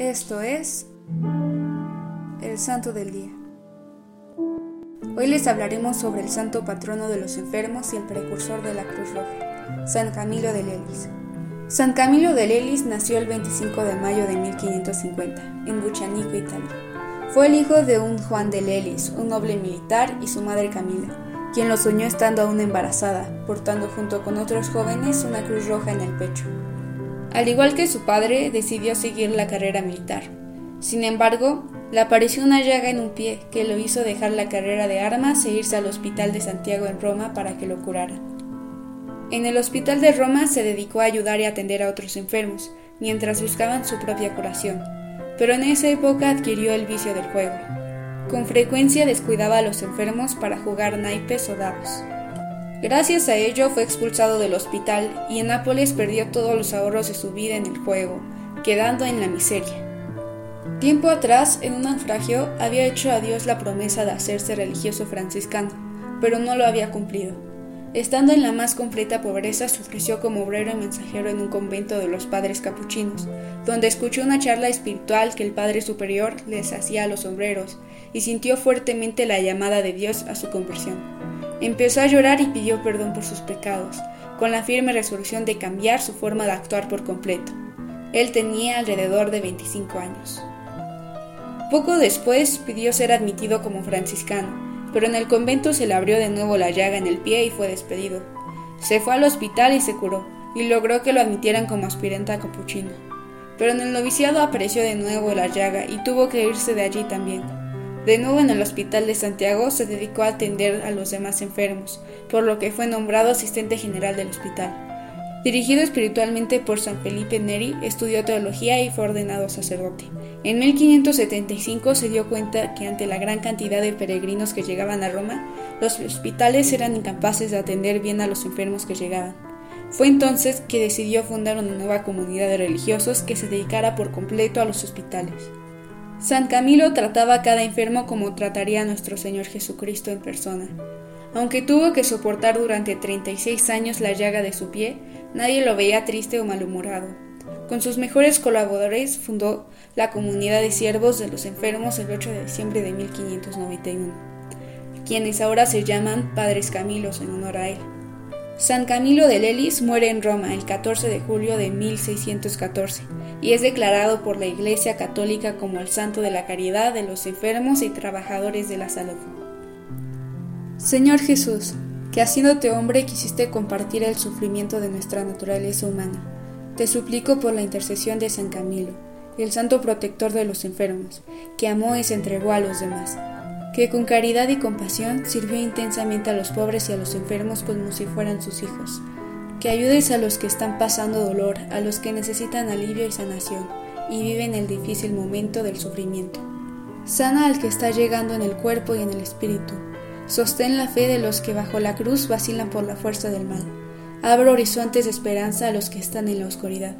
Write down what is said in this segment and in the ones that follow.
Esto es el Santo del Día. Hoy les hablaremos sobre el santo patrono de los enfermos y el precursor de la Cruz Roja, San Camilo de Lelis. San Camilo de Lelis nació el 25 de mayo de 1550 en Buchanico, Italia. Fue el hijo de un Juan de Lelis, un noble militar, y su madre Camila, quien lo soñó estando aún embarazada, portando junto con otros jóvenes una cruz roja en el pecho. Al igual que su padre, decidió seguir la carrera militar. Sin embargo, le apareció una llaga en un pie que lo hizo dejar la carrera de armas e irse al Hospital de Santiago en Roma para que lo curara. En el Hospital de Roma se dedicó a ayudar y atender a otros enfermos, mientras buscaban su propia curación, pero en esa época adquirió el vicio del juego. Con frecuencia descuidaba a los enfermos para jugar naipes o dados. Gracias a ello fue expulsado del hospital y en Nápoles perdió todos los ahorros de su vida en el juego, quedando en la miseria. Tiempo atrás, en un naufragio, había hecho a Dios la promesa de hacerse religioso franciscano, pero no lo había cumplido. Estando en la más completa pobreza, se ofreció como obrero y mensajero en un convento de los padres capuchinos, donde escuchó una charla espiritual que el Padre Superior les hacía a los obreros, y sintió fuertemente la llamada de Dios a su conversión. Empezó a llorar y pidió perdón por sus pecados, con la firme resolución de cambiar su forma de actuar por completo. Él tenía alrededor de 25 años. Poco después pidió ser admitido como franciscano, pero en el convento se le abrió de nuevo la llaga en el pie y fue despedido. Se fue al hospital y se curó, y logró que lo admitieran como aspirante a capuchino. Pero en el noviciado apareció de nuevo la llaga y tuvo que irse de allí también. De nuevo en el Hospital de Santiago se dedicó a atender a los demás enfermos, por lo que fue nombrado asistente general del hospital. Dirigido espiritualmente por San Felipe Neri, estudió teología y fue ordenado sacerdote. En 1575 se dio cuenta que ante la gran cantidad de peregrinos que llegaban a Roma, los hospitales eran incapaces de atender bien a los enfermos que llegaban. Fue entonces que decidió fundar una nueva comunidad de religiosos que se dedicara por completo a los hospitales. San Camilo trataba a cada enfermo como trataría a nuestro Señor Jesucristo en persona. Aunque tuvo que soportar durante 36 años la llaga de su pie, nadie lo veía triste o malhumorado. Con sus mejores colaboradores fundó la comunidad de siervos de los enfermos el 8 de diciembre de 1591, quienes ahora se llaman Padres Camilos en honor a él. San Camilo de Lelis muere en Roma el 14 de julio de 1614 y es declarado por la Iglesia Católica como el santo de la caridad de los enfermos y trabajadores de la salud. Señor Jesús, que haciéndote hombre quisiste compartir el sufrimiento de nuestra naturaleza humana, te suplico por la intercesión de San Camilo, el santo protector de los enfermos, que amó y se entregó a los demás que con caridad y compasión sirvió intensamente a los pobres y a los enfermos como si fueran sus hijos. Que ayudes a los que están pasando dolor, a los que necesitan alivio y sanación, y viven el difícil momento del sufrimiento. Sana al que está llegando en el cuerpo y en el espíritu. Sostén la fe de los que bajo la cruz vacilan por la fuerza del mal. Abre horizontes de esperanza a los que están en la oscuridad.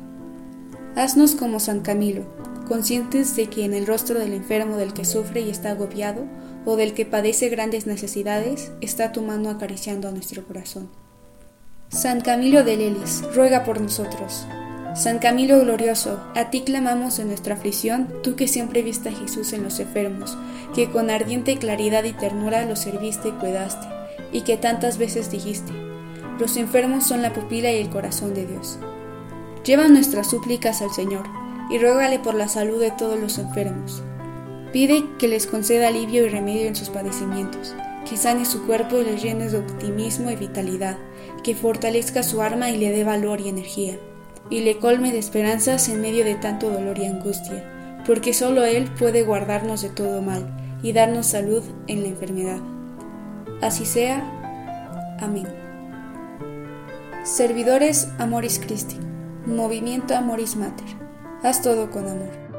Haznos como San Camilo, conscientes de que en el rostro del enfermo del que sufre y está agobiado, o del que padece grandes necesidades, está tu mano acariciando a nuestro corazón. San Camilo de Lelis, ruega por nosotros. San Camilo glorioso, a ti clamamos en nuestra aflicción, tú que siempre viste a Jesús en los enfermos, que con ardiente claridad y ternura los serviste y cuidaste, y que tantas veces dijiste, los enfermos son la pupila y el corazón de Dios. Lleva nuestras súplicas al Señor, y ruégale por la salud de todos los enfermos, Pide que les conceda alivio y remedio en sus padecimientos, que sane su cuerpo y les llene de optimismo y vitalidad, que fortalezca su alma y le dé valor y energía, y le colme de esperanzas en medio de tanto dolor y angustia, porque solo Él puede guardarnos de todo mal y darnos salud en la enfermedad. Así sea. Amén. Servidores Amoris Christi, Movimiento Amoris Mater. Haz todo con amor.